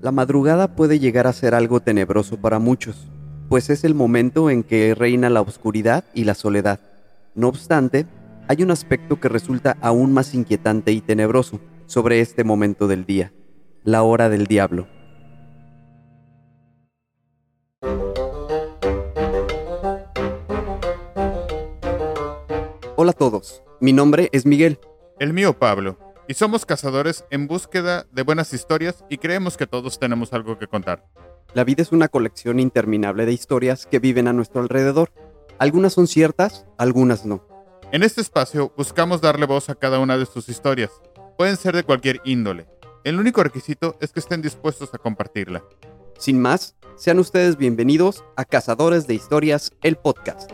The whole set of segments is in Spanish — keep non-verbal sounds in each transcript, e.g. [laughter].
La madrugada puede llegar a ser algo tenebroso para muchos, pues es el momento en que reina la oscuridad y la soledad. No obstante, hay un aspecto que resulta aún más inquietante y tenebroso sobre este momento del día, la hora del diablo. Hola a todos, mi nombre es Miguel. El mío Pablo y somos cazadores en búsqueda de buenas historias y creemos que todos tenemos algo que contar. La vida es una colección interminable de historias que viven a nuestro alrededor. Algunas son ciertas, algunas no. En este espacio buscamos darle voz a cada una de sus historias. Pueden ser de cualquier índole. El único requisito es que estén dispuestos a compartirla. Sin más, sean ustedes bienvenidos a Cazadores de Historias, el podcast.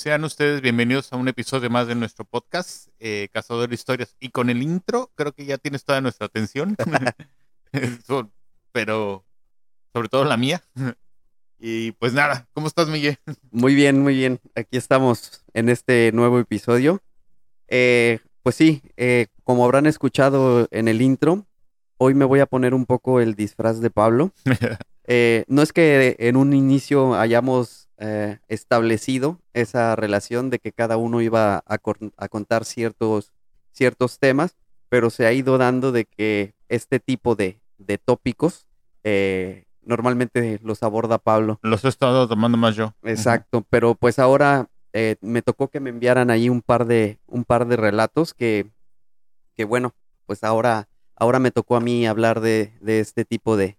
Sean ustedes bienvenidos a un episodio más de nuestro podcast, eh, Cazador de Historias. Y con el intro, creo que ya tienes toda nuestra atención. [laughs] [laughs] Pero sobre todo la mía. [laughs] Y pues nada, ¿cómo estás, Miguel? Muy bien, muy bien. Aquí estamos en este nuevo episodio. Eh, pues sí, eh, como habrán escuchado en el intro, hoy me voy a poner un poco el disfraz de Pablo. no es que en un inicio hayamos eh, establecido esa relación de que cada uno iba a, contar ciertos, ciertos temas, pero se ha ido dando de que este tipo de, tópicos eh, normalmente los aborda Pablo. Los he estado tomando más yo. Exacto, pero pues ahora eh, me tocó que me enviaran ahí un par de, un par de relatos que, que bueno, pues ahora, ahora me tocó a mí hablar de, de este tipo de,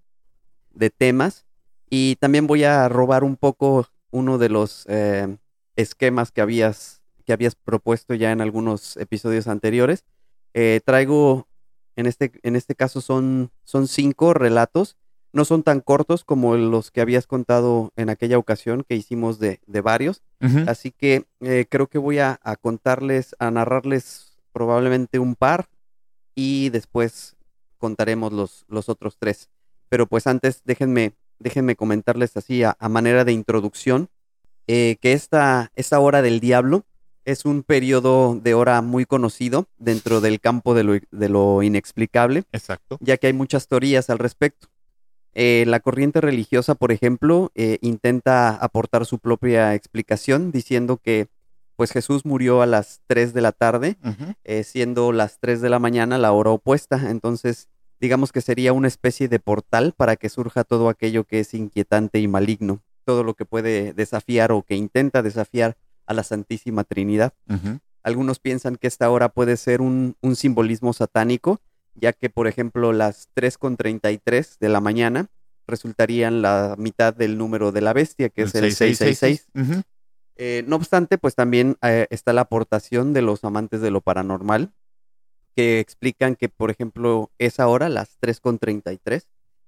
de temas. Y también voy a robar un poco uno de los eh, esquemas que habías, que habías propuesto ya en algunos episodios anteriores. Eh, traigo, en este, en este caso son, son cinco relatos, no son tan cortos como los que habías contado en aquella ocasión que hicimos de, de varios, así que eh, creo que voy a, a contarles, a narrarles probablemente un par y después contaremos los, los otros tres. Pero pues antes déjenme déjenme comentarles así a, manera de introducción, eh, que esta, esta hora del diablo es un periodo de hora muy conocido dentro del campo de lo, inexplicable. Exacto. Ya que hay muchas teorías al respecto. Eh, la corriente religiosa, por ejemplo, eh, intenta aportar su propia explicación diciendo que pues Jesús murió a las 3 de la tarde, siendo las 3 de la mañana la hora opuesta. Entonces, digamos que sería una especie de portal para que surja todo aquello que es inquietante y maligno, todo lo que puede desafiar o que intenta desafiar a la Santísima Trinidad. Algunos piensan que esta hora puede ser un, simbolismo satánico, ya que, por ejemplo, las 3.33 de la mañana resultarían la mitad del número de la bestia, que es el 666. Eh, no obstante, pues también eh, está la aportación de los amantes de lo paranormal, que explican que, por ejemplo, esa hora, las 3.33,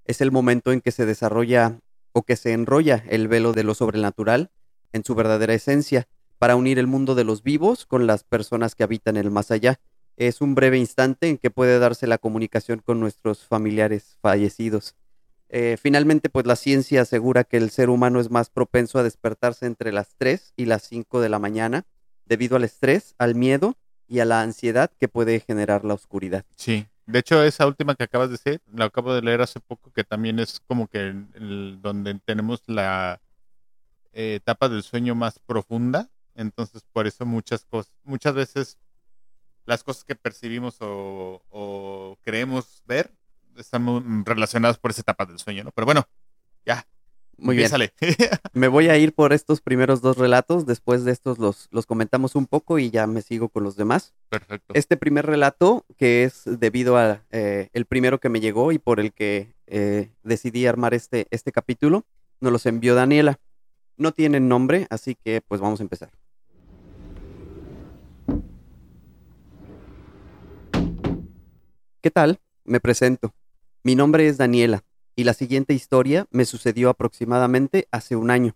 es el momento en que se desarrolla o que se enrolla el velo de lo sobrenatural en su verdadera esencia para unir el mundo de los vivos con las personas que habitan el más allá. Es un breve instante en que puede darse la comunicación con nuestros familiares fallecidos. Eh, finalmente, pues la ciencia asegura que el ser humano es más propenso a despertarse entre las 3 y las 5 de la mañana debido al estrés, al miedo y a la ansiedad que puede generar la oscuridad. Sí. De hecho, esa última que acabas de decir, la acabo de leer hace poco, que también es como que donde tenemos la eh, etapa del sueño más profunda. Entonces, por eso muchas cosas, muchas veces las cosas que percibimos o, creemos ver están relacionadas por esa etapa del sueño, ¿no? Pero bueno, ya, muy bien. [laughs] me voy a ir por estos primeros dos relatos. Después de estos los, los comentamos un poco y ya me sigo con los demás. Perfecto. Este primer relato, que es debido a eh, el primero que me llegó y por el que eh, decidí armar este, este capítulo, nos los envió Daniela. No tienen nombre, así que pues vamos a empezar. ¿Qué tal? Me presento. Mi nombre es Daniela y la siguiente historia me sucedió aproximadamente hace un año.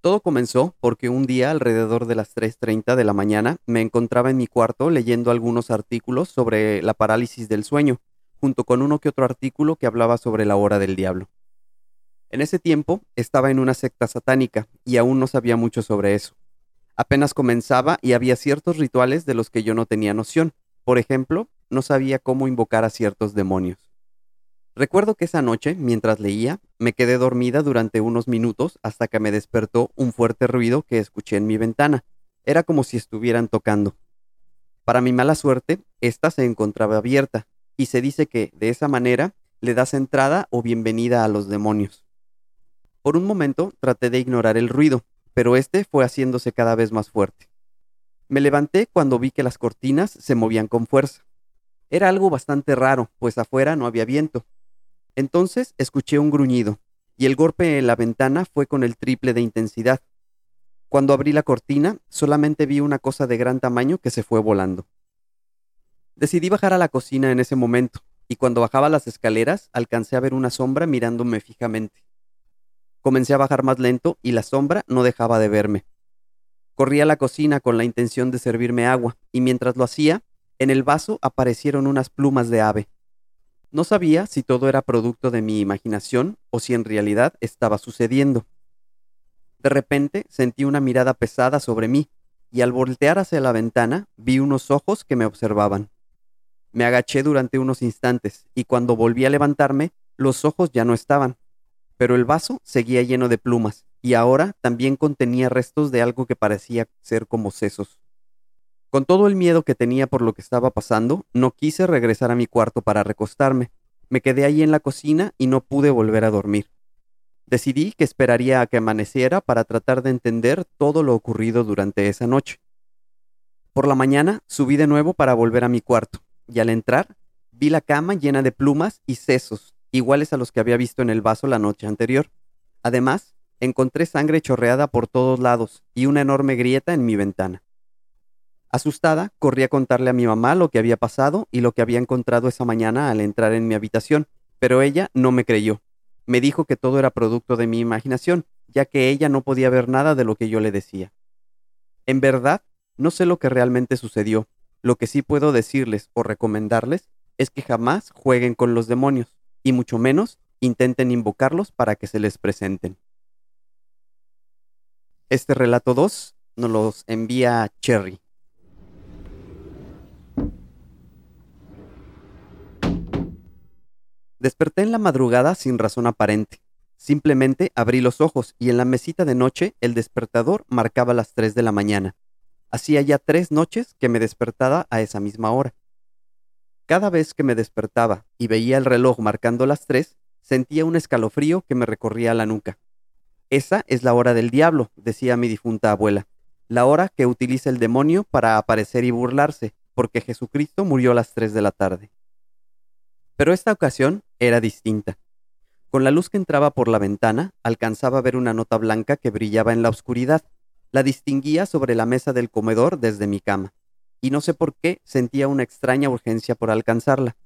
Todo comenzó porque un día alrededor de las 3.30 de la mañana me encontraba en mi cuarto leyendo algunos artículos sobre la parálisis del sueño, junto con uno que otro artículo que hablaba sobre la hora del diablo. En ese tiempo estaba en una secta satánica y aún no sabía mucho sobre eso. Apenas comenzaba y había ciertos rituales de los que yo no tenía noción. Por ejemplo, no sabía cómo invocar a ciertos demonios. Recuerdo que esa noche, mientras leía, me quedé dormida durante unos minutos hasta que me despertó un fuerte ruido que escuché en mi ventana. Era como si estuvieran tocando. Para mi mala suerte, ésta se encontraba abierta, y se dice que, de esa manera, le das entrada o bienvenida a los demonios. Por un momento traté de ignorar el ruido, pero este fue haciéndose cada vez más fuerte. Me levanté cuando vi que las cortinas se movían con fuerza. Era algo bastante raro, pues afuera no había viento, entonces escuché un gruñido, y el golpe en la ventana fue con el triple de intensidad. Cuando abrí la cortina, solamente vi una cosa de gran tamaño que se fue volando. Decidí bajar a la cocina en ese momento, y cuando bajaba las escaleras alcancé a ver una sombra mirándome fijamente. Comencé a bajar más lento y la sombra no dejaba de verme. Corrí a la cocina con la intención de servirme agua, y mientras lo hacía, en el vaso aparecieron unas plumas de ave. No sabía si todo era producto de mi imaginación o si en realidad estaba sucediendo. De repente sentí una mirada pesada sobre mí y al voltear hacia la ventana vi unos ojos que me observaban. Me agaché durante unos instantes y cuando volví a levantarme los ojos ya no estaban, pero el vaso seguía lleno de plumas y ahora también contenía restos de algo que parecía ser como sesos. Con todo el miedo que tenía por lo que estaba pasando, no quise regresar a mi cuarto para recostarme. Me quedé ahí en la cocina y no pude volver a dormir. Decidí que esperaría a que amaneciera para tratar de entender todo lo ocurrido durante esa noche. Por la mañana subí de nuevo para volver a mi cuarto, y al entrar vi la cama llena de plumas y sesos, iguales a los que había visto en el vaso la noche anterior. Además, encontré sangre chorreada por todos lados y una enorme grieta en mi ventana. Asustada, corrí a contarle a mi mamá lo que había pasado y lo que había encontrado esa mañana al entrar en mi habitación, pero ella no me creyó. Me dijo que todo era producto de mi imaginación, ya que ella no podía ver nada de lo que yo le decía. En verdad, no sé lo que realmente sucedió. Lo que sí puedo decirles o recomendarles es que jamás jueguen con los demonios, y mucho menos intenten invocarlos para que se les presenten. Este relato 2 nos los envía Cherry. Desperté en la madrugada sin razón aparente. Simplemente abrí los ojos y en la mesita de noche el despertador marcaba las 3 de la mañana. Hacía ya tres noches que me despertaba a esa misma hora. Cada vez que me despertaba y veía el reloj marcando las 3, sentía un escalofrío que me recorría la nuca. Esa es la hora del diablo, decía mi difunta abuela, la hora que utiliza el demonio para aparecer y burlarse, porque Jesucristo murió a las 3 de la tarde. Pero esta ocasión era distinta. Con la luz que entraba por la ventana, alcanzaba a ver una nota blanca que brillaba en la oscuridad. La distinguía sobre la mesa del comedor desde mi cama, y no sé por qué sentía una extraña urgencia por alcanzarla.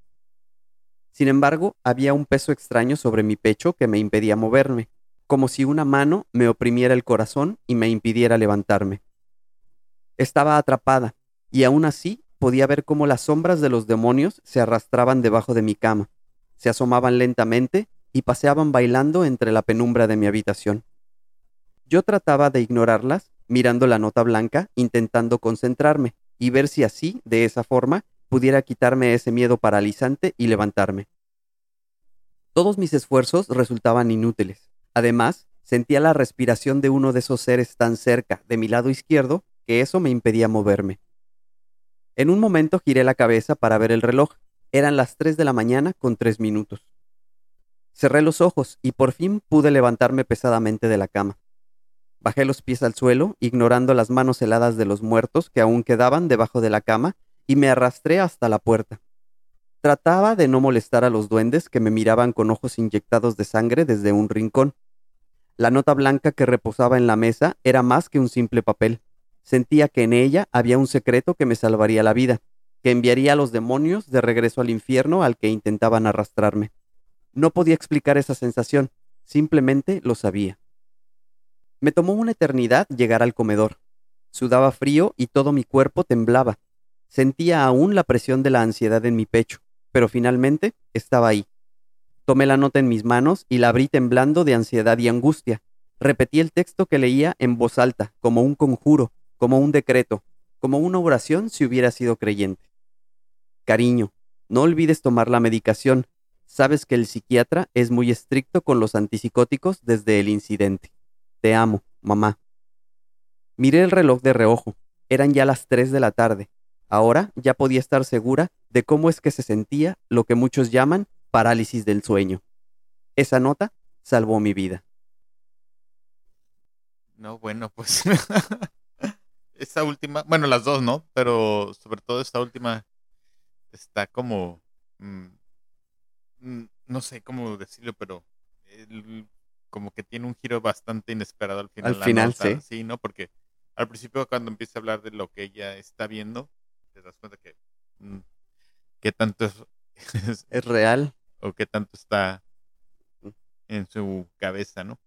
Sin embargo, había un peso extraño sobre mi pecho que me impedía moverme, como si una mano me oprimiera el corazón y me impidiera levantarme. Estaba atrapada, y aún así podía ver cómo las sombras de los demonios se arrastraban debajo de mi cama, se asomaban lentamente y paseaban bailando entre la penumbra de mi habitación. Yo trataba de ignorarlas, mirando la nota blanca, intentando concentrarme y ver si así, de esa forma, pudiera quitarme ese miedo paralizante y levantarme. Todos mis esfuerzos resultaban inútiles. Además, sentía la respiración de uno de esos seres tan cerca, de mi lado izquierdo, que eso me impedía moverme. En un momento giré la cabeza para ver el reloj. Eran las 3 de la mañana con tres minutos. Cerré los ojos y por fin pude levantarme pesadamente de la cama. Bajé los pies al suelo, ignorando las manos heladas de los muertos que aún quedaban debajo de la cama, y me arrastré hasta la puerta. Trataba de no molestar a los duendes que me miraban con ojos inyectados de sangre desde un rincón. La nota blanca que reposaba en la mesa era más que un simple papel. Sentía que en ella había un secreto que me salvaría la vida, que enviaría a los demonios de regreso al infierno al que intentaban arrastrarme. No podía explicar esa sensación, simplemente lo sabía. Me tomó una eternidad llegar al comedor. Sudaba frío y todo mi cuerpo temblaba. Sentía aún la presión de la ansiedad en mi pecho, pero finalmente estaba ahí. Tomé la nota en mis manos y la abrí temblando de ansiedad y angustia. Repetí el texto que leía en voz alta, como un conjuro, como un decreto, como una oración si hubiera sido creyente. Cariño, no olvides tomar la medicación. Sabes que el psiquiatra es muy estricto con los antipsicóticos desde el incidente. Te amo, mamá. Miré el reloj de reojo. Eran ya las 3 de la tarde. Ahora ya podía estar segura de cómo es que se sentía lo que muchos llaman parálisis del sueño. Esa nota salvó mi vida. No, bueno, pues [laughs] esta última, bueno, las dos, ¿no? Pero sobre todo esta última está como, mm, mm, no sé cómo decirlo, pero como que tiene un giro bastante inesperado al final. Al final, sí. Sí, ¿no? Porque al principio cuando empieza a hablar de lo que ella está viendo, te das cuenta que mm, qué tanto es, [laughs] es, real o qué tanto está en su cabeza, ¿no?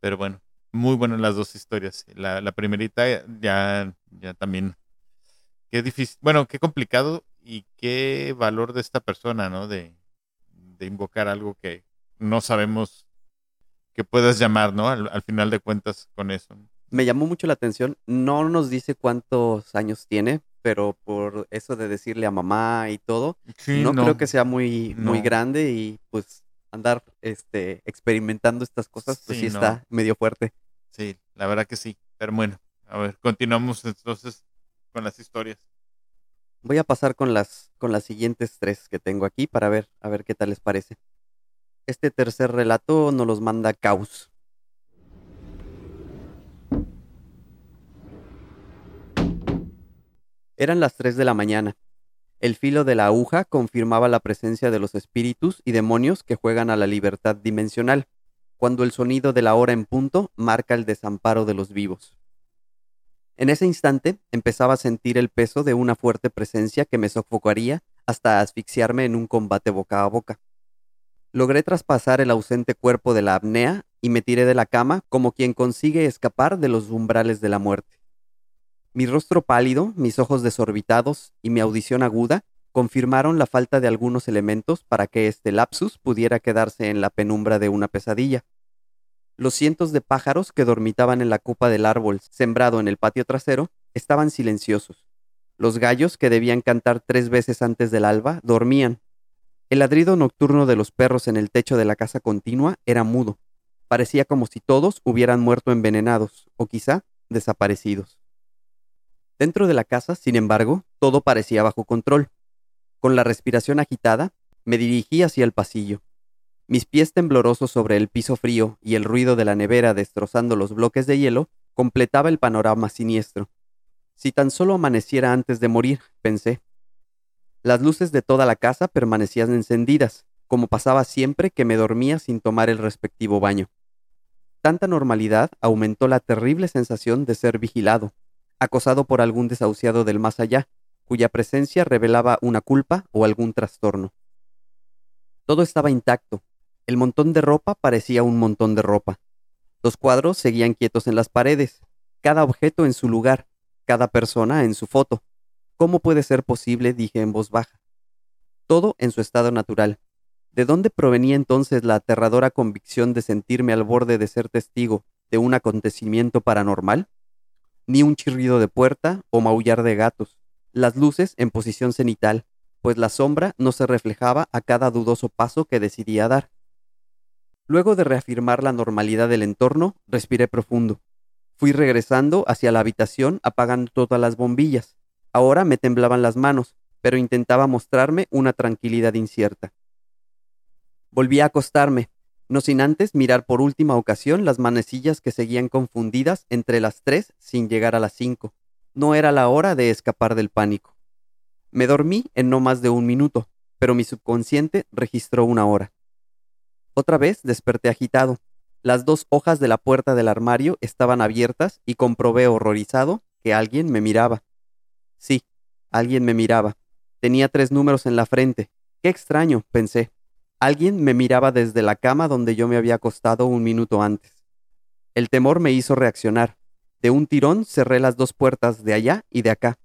Pero bueno, muy buenas las dos historias. La, la primerita ya, ya también, qué difícil, bueno, qué complicado y qué valor de esta persona, ¿no? De, de invocar algo que no sabemos que puedas llamar, ¿no? Al, final de cuentas con eso. Me llamó mucho la atención, no nos dice cuántos años tiene, pero por eso de decirle a mamá y todo, no, creo que sea muy, muy grande y pues andar este, experimentando estas cosas, pues sí, está medio fuerte. Sí, la verdad que sí. Pero bueno, a ver, continuamos entonces con las historias. Voy a pasar con las, con las siguientes tres que tengo aquí para ver, a ver qué tal les parece. Este tercer relato nos los manda Caus. Eran las 3 de la mañana. El filo de la aguja confirmaba la presencia de los espíritus y demonios que juegan a la libertad dimensional, cuando el sonido de la hora en punto marca el desamparo de los vivos. En ese instante empezaba a sentir el peso de una fuerte presencia que me sofocaría hasta asfixiarme en un combate boca a boca. Logré traspasar el ausente cuerpo de la apnea y me tiré de la cama como quien consigue escapar de los umbrales de la muerte. Mi rostro pálido, mis ojos desorbitados y mi audición aguda confirmaron la falta de algunos elementos para que este lapsus pudiera quedarse en la penumbra de una pesadilla. Los cientos de pájaros que dormitaban en la copa del árbol sembrado en el patio trasero estaban silenciosos. Los gallos que debían cantar tres veces antes del alba dormían. El ladrido nocturno de los perros en el techo de la casa continua era mudo. Parecía como si todos hubieran muerto envenenados, o quizá desaparecidos. Dentro de la casa, sin embargo, todo parecía bajo control. Con la respiración agitada, me dirigí hacia el pasillo. Mis pies temblorosos sobre el piso frío y el ruido de la nevera destrozando los bloques de hielo completaba el panorama siniestro. Si tan solo amaneciera antes de morir, pensé. Las luces de toda la casa permanecían encendidas, como pasaba siempre que me dormía sin tomar el respectivo baño. Tanta normalidad aumentó la terrible sensación de ser vigilado, acosado por algún desahuciado del más allá, cuya presencia revelaba una culpa o algún trastorno. Todo estaba intacto, el montón de ropa parecía un montón de ropa. Los cuadros seguían quietos en las paredes, cada objeto en su lugar, cada persona en su foto. ¿Cómo puede ser posible? dije en voz baja. Todo en su estado natural. ¿De dónde provenía entonces la aterradora convicción de sentirme al borde de ser testigo de un acontecimiento paranormal? Ni un chirrido de puerta o maullar de gatos, las luces en posición cenital, pues la sombra no se reflejaba a cada dudoso paso que decidía dar. Luego de reafirmar la normalidad del entorno, respiré profundo. Fui regresando hacia la habitación apagando todas las bombillas. Ahora me temblaban las manos, pero intentaba mostrarme una tranquilidad incierta. Volví a acostarme, no sin antes mirar por última ocasión las manecillas que seguían confundidas entre las tres sin llegar a las cinco. No era la hora de escapar del pánico. Me dormí en no más de un minuto, pero mi subconsciente registró una hora. Otra vez desperté agitado. Las dos hojas de la puerta del armario estaban abiertas y comprobé horrorizado que alguien me miraba. Sí, alguien me miraba. Tenía tres números en la frente. Qué extraño, pensé. Alguien me miraba desde la cama donde yo me había acostado un minuto antes. El temor me hizo reaccionar. De un tirón cerré las dos puertas de allá y de acá.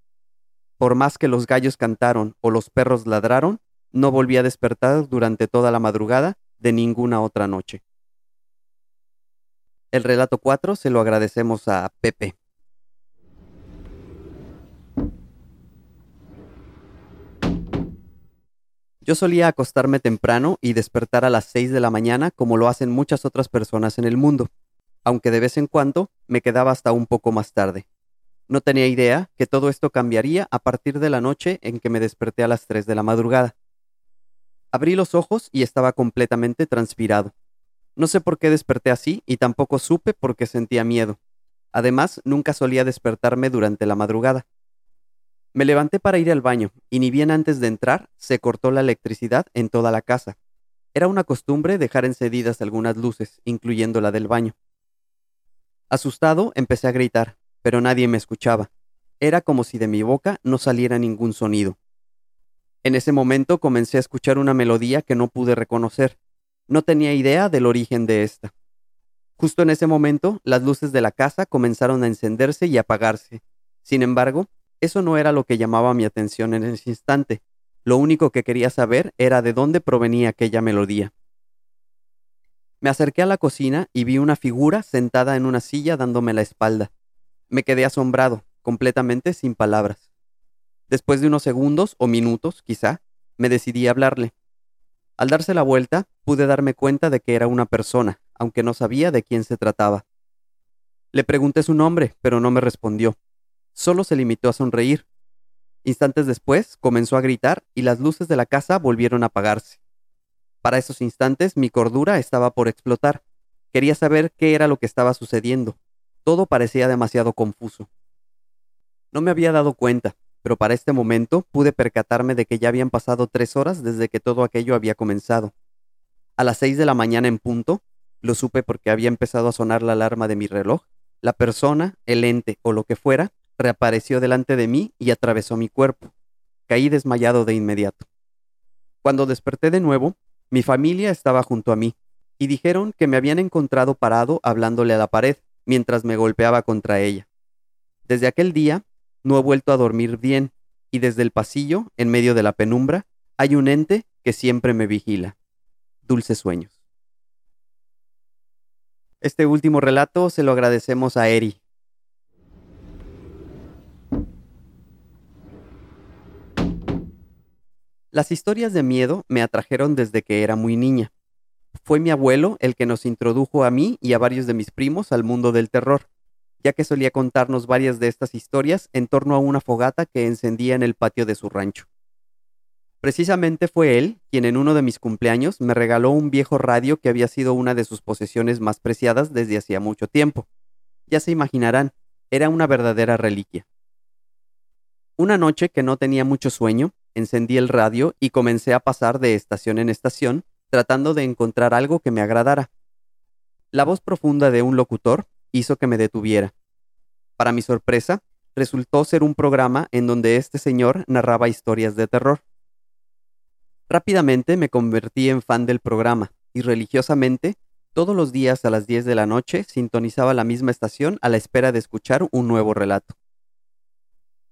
Por más que los gallos cantaron o los perros ladraron, no volví a despertar durante toda la madrugada de ninguna otra noche. El relato 4 se lo agradecemos a Pepe. Yo solía acostarme temprano y despertar a las 6 de la mañana como lo hacen muchas otras personas en el mundo, aunque de vez en cuando me quedaba hasta un poco más tarde. No tenía idea que todo esto cambiaría a partir de la noche en que me desperté a las 3 de la madrugada. Abrí los ojos y estaba completamente transpirado. No sé por qué desperté así y tampoco supe por qué sentía miedo. Además, nunca solía despertarme durante la madrugada. Me levanté para ir al baño y ni bien antes de entrar se cortó la electricidad en toda la casa. Era una costumbre dejar encendidas algunas luces, incluyendo la del baño. Asustado, empecé a gritar, pero nadie me escuchaba. Era como si de mi boca no saliera ningún sonido. En ese momento comencé a escuchar una melodía que no pude reconocer. No tenía idea del origen de esta. Justo en ese momento, las luces de la casa comenzaron a encenderse y apagarse. Sin embargo, eso no era lo que llamaba mi atención en ese instante. Lo único que quería saber era de dónde provenía aquella melodía. Me acerqué a la cocina y vi una figura sentada en una silla dándome la espalda. Me quedé asombrado, completamente sin palabras. Después de unos segundos o minutos, quizá, me decidí a hablarle. Al darse la vuelta, pude darme cuenta de que era una persona, aunque no sabía de quién se trataba. Le pregunté su nombre, pero no me respondió. Solo se limitó a sonreír. Instantes después, comenzó a gritar y las luces de la casa volvieron a apagarse. Para esos instantes mi cordura estaba por explotar. Quería saber qué era lo que estaba sucediendo. Todo parecía demasiado confuso. No me había dado cuenta, pero para este momento pude percatarme de que ya habían pasado tres horas desde que todo aquello había comenzado. A las seis de la mañana en punto, lo supe porque había empezado a sonar la alarma de mi reloj, la persona, el ente o lo que fuera, reapareció delante de mí y atravesó mi cuerpo. Caí desmayado de inmediato. Cuando desperté de nuevo, mi familia estaba junto a mí, y dijeron que me habían encontrado parado hablándole a la pared mientras me golpeaba contra ella. Desde aquel día no he vuelto a dormir bien, y desde el pasillo, en medio de la penumbra, hay un ente que siempre me vigila. Dulces sueños. Este último relato se lo agradecemos a Eri. Las historias de miedo me atrajeron desde que era muy niña. Fue mi abuelo el que nos introdujo a mí y a varios de mis primos al mundo del terror, ya que solía contarnos varias de estas historias en torno a una fogata que encendía en el patio de su rancho. Precisamente fue él quien en uno de mis cumpleaños me regaló un viejo radio que había sido una de sus posesiones más preciadas desde hacía mucho tiempo. Ya se imaginarán, era una verdadera reliquia. Una noche que no tenía mucho sueño, encendí el radio y comencé a pasar de estación en estación, tratando de encontrar algo que me agradara. La voz profunda de un locutor hizo que me detuviera. Para mi sorpresa, resultó ser un programa en donde este señor narraba historias de terror. Rápidamente me convertí en fan del programa y religiosamente, todos los días a las 10 de la noche sintonizaba la misma estación a la espera de escuchar un nuevo relato.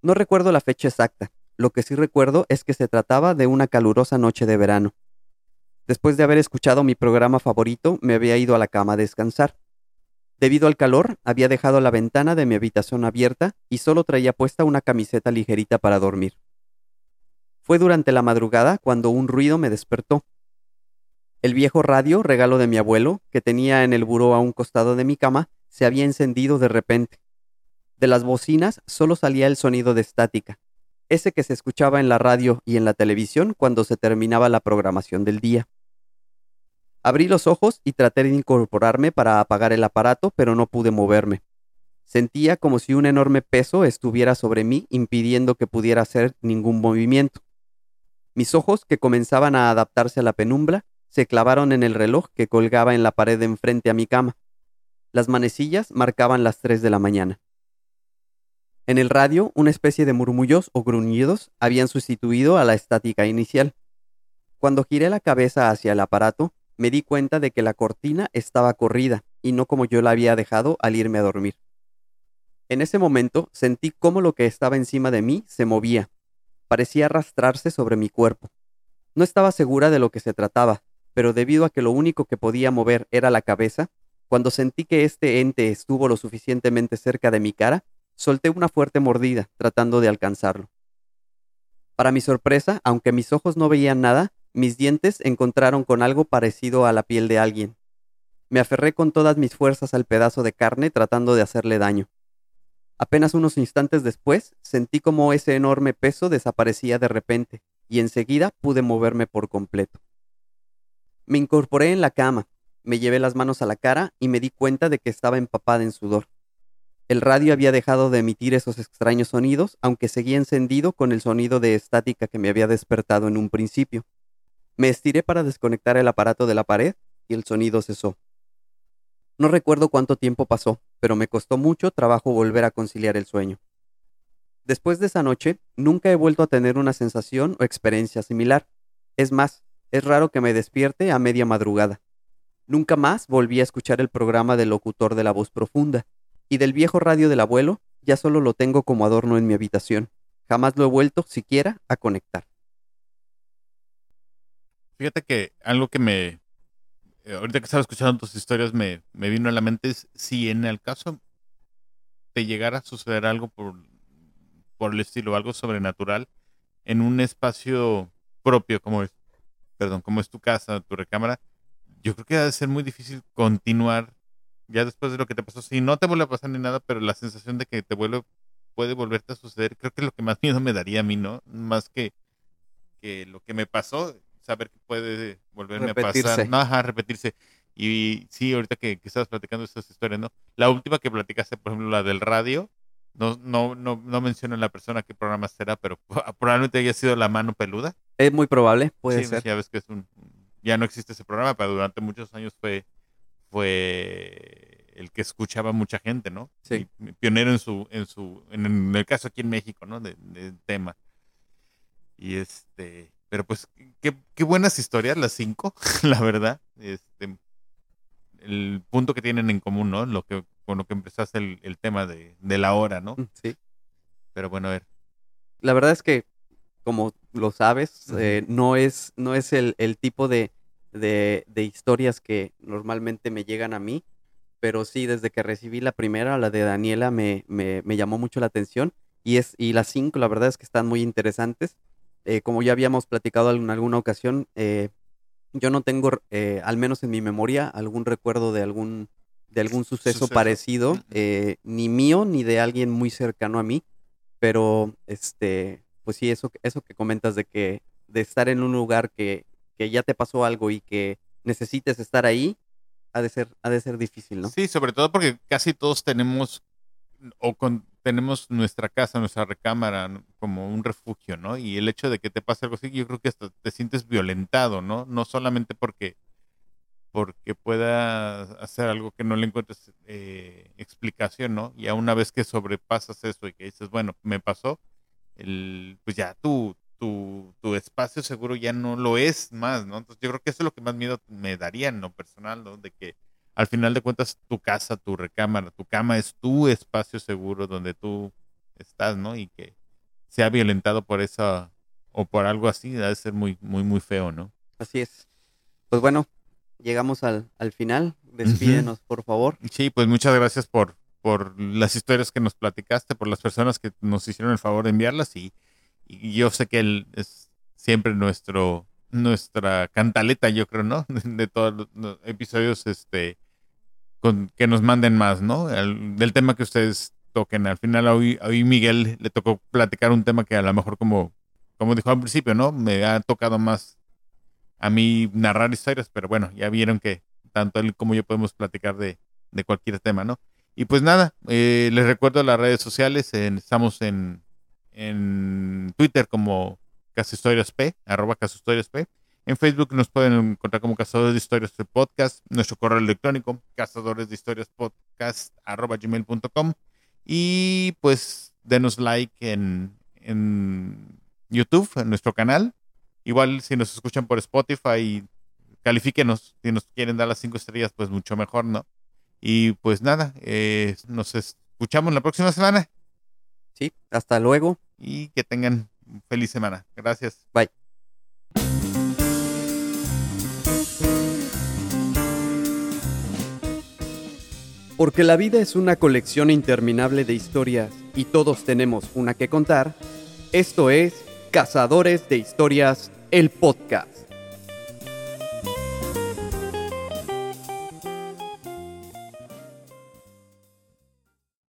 No recuerdo la fecha exacta, lo que sí recuerdo es que se trataba de una calurosa noche de verano. Después de haber escuchado mi programa favorito, me había ido a la cama a descansar. Debido al calor, había dejado la ventana de mi habitación abierta y solo traía puesta una camiseta ligerita para dormir. Fue durante la madrugada cuando un ruido me despertó. El viejo radio, regalo de mi abuelo, que tenía en el buró a un costado de mi cama, se había encendido de repente. De las bocinas solo salía el sonido de estática, ese que se escuchaba en la radio y en la televisión cuando se terminaba la programación del día. Abrí los ojos y traté de incorporarme para apagar el aparato, pero no pude moverme. Sentía como si un enorme peso estuviera sobre mí impidiendo que pudiera hacer ningún movimiento. Mis ojos, que comenzaban a adaptarse a la penumbra, se clavaron en el reloj que colgaba en la pared enfrente a mi cama. Las manecillas marcaban las tres de la mañana. En el radio, una especie de murmullos o gruñidos habían sustituido a la estática inicial. Cuando giré la cabeza hacia el aparato, me di cuenta de que la cortina estaba corrida y no como yo la había dejado al irme a dormir. En ese momento sentí cómo lo que estaba encima de mí se movía. Parecía arrastrarse sobre mi cuerpo. No estaba segura de lo que se trataba, pero debido a que lo único que podía mover era la cabeza, cuando sentí que este ente estuvo lo suficientemente cerca de mi cara, Solté una fuerte mordida, tratando de alcanzarlo. Para mi sorpresa, aunque mis ojos no veían nada, Mis dientes encontraron con algo parecido a la piel de alguien. Me aferré con todas mis fuerzas al pedazo de carne tratando de hacerle daño. Apenas unos instantes después sentí como ese enorme peso desaparecía de repente y enseguida pude moverme por completo. Me incorporé en la cama, me llevé las manos a la cara y me di cuenta de que estaba empapada en sudor. El radio había dejado de emitir esos extraños sonidos, aunque seguía encendido con el sonido de estática que me había despertado en un principio. Me estiré para desconectar el aparato de la pared y el sonido cesó. No recuerdo cuánto tiempo pasó, pero me costó mucho trabajo volver a conciliar el sueño. Después de esa noche, nunca he vuelto a tener una sensación o experiencia similar. Es más, es raro que me despierte a media madrugada. Nunca más volví a escuchar el programa del locutor de la voz profunda, y del viejo radio del abuelo ya solo lo tengo como adorno en mi habitación. Jamás lo he vuelto siquiera a conectar. Fíjate que algo que me, eh, ahorita que estaba escuchando tus historias me, me vino a la mente es si en el caso te llegara a suceder algo por, por el estilo, algo sobrenatural, en un espacio propio como es, perdón, como es tu casa, tu recámara, yo creo que ha de ser muy difícil continuar ya después de lo que te pasó. Si no te vuelve a pasar ni nada, pero la sensación de que te vuelve, puede volverte a suceder, creo que es lo que más [laughs] miedo me daría a mí, ¿no? Más que, que lo que me pasó, saber que puede volverme a pasar. No, ajá, repetirse. Y sí, ahorita que, estabas platicando estas historias, ¿no? La última que platicaste, por ejemplo, la del radio, no, no, no, no menciono la persona qué programa será, pero [laughs] probablemente haya sido la mano peluda. Es muy probable, puede sí, ser. Ya ves que es un, ya no existe ese programa, pero durante muchos años fue, fue el que escuchaba mucha gente, ¿no? Sí. pionero en su, en su, en el caso aquí en México, ¿no? De, de tema. Y este, pero pues, qué, qué buenas historias las cinco, [laughs] la verdad. Este, el punto que tienen en común, ¿no? Lo que, con lo que empezaste el, el tema de, de, la hora, ¿no? Sí. Pero bueno, a ver. La verdad es que, como lo sabes, uh -huh. eh, no es, no es el, el tipo de, de, de, historias que normalmente me llegan a mí, pero sí, desde que recibí la primera, la de Daniela, me, me, me llamó mucho la atención. Y, es, y las cinco, la verdad es que están muy interesantes eh, como ya habíamos platicado en alguna ocasión, eh, yo no tengo, eh, al menos en mi memoria, algún recuerdo de algún, de algún suceso, suceso. parecido, ni mío ni de alguien muy cercano a mí, pero este, pues sí, eso, eso que comentas de que de estar en un lugar que, que ya te pasó algo y que necesites estar ahí, ha de ser, ha de ser difícil, ¿no? Sí, sobre todo porque casi todos tenemos o con, tenemos nuestra casa, nuestra recámara como un refugio, ¿no? Y el hecho de que te pase algo así, yo creo que hasta te sientes violentado, ¿no? No solamente porque porque pueda hacer algo que no le encuentres eh, explicación, ¿no? Y a una vez que sobrepasas eso y que dices, bueno, me pasó, el, pues ya tu, tu, tu espacio seguro ya no lo es más, ¿no? Entonces yo creo que eso es lo que más miedo me daría en lo personal, ¿no? De que al final de cuentas tu casa, tu recámara, tu cama es tu espacio seguro donde tú estás, ¿no? Y que sea violentado por eso o por algo así, debe ser muy, muy, muy feo, ¿no? Así es. Pues bueno, llegamos al, al final. Despídenos, uh -huh. por favor. Sí, pues muchas gracias por, por las historias que nos platicaste, por las personas que nos hicieron el favor de enviarlas y, y yo sé que él es siempre nuestro nuestra cantaleta, yo creo, ¿no? [laughs] De todos los, episodios, este, con, que nos manden más, ¿no? El, del tema que ustedes toquen. Al final, hoy, hoy Miguel le tocó platicar un tema que a lo mejor, como, como dijo al principio, ¿no? Me ha tocado más a mí narrar historias, pero bueno, ya vieron que tanto él como yo podemos platicar de, de cualquier tema, ¿no? Y pues nada, eh, les recuerdo las redes sociales, estamos en, en Twitter como Historias P, arroba Historias P. En Facebook nos pueden encontrar como Cazadores de Historias de Podcast, nuestro correo electrónico, cazadores de historias podcast, arroba gmail.com. Y pues denos like en, en YouTube, en nuestro canal. Igual si nos escuchan por Spotify, califíquenos. Si nos quieren dar las cinco estrellas, pues mucho mejor, ¿no? Y pues nada, eh, nos escuchamos la próxima semana. Sí, hasta luego. Y que tengan feliz semana. Gracias. Bye. Porque la vida es una colección interminable de historias y todos tenemos una que contar, esto es Cazadores de Historias, el podcast.